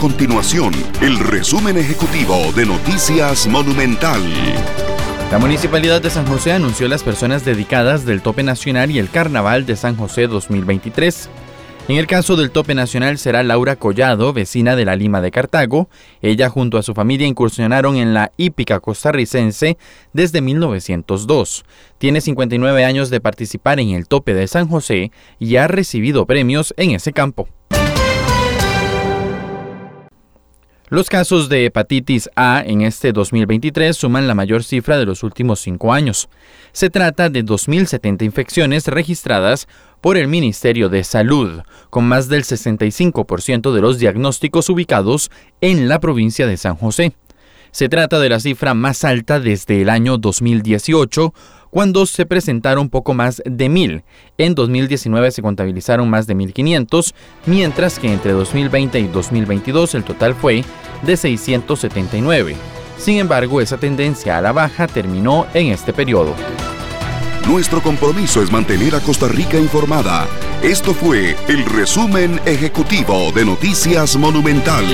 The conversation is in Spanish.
continuación el resumen ejecutivo de Noticias Monumental. La Municipalidad de San José anunció las personas dedicadas del Tope Nacional y el Carnaval de San José 2023. En el caso del tope nacional será Laura Collado, vecina de la Lima de Cartago. Ella junto a su familia incursionaron en la hípica costarricense desde 1902. Tiene 59 años de participar en el tope de San José y ha recibido premios en ese campo. Los casos de hepatitis A en este 2023 suman la mayor cifra de los últimos cinco años. Se trata de 2.070 infecciones registradas por el Ministerio de Salud, con más del 65% de los diagnósticos ubicados en la provincia de San José. Se trata de la cifra más alta desde el año 2018, cuando se presentaron poco más de mil. En 2019 se contabilizaron más de 1.500, mientras que entre 2020 y 2022 el total fue de 679. Sin embargo, esa tendencia a la baja terminó en este periodo. Nuestro compromiso es mantener a Costa Rica informada. Esto fue el resumen ejecutivo de Noticias Monumental.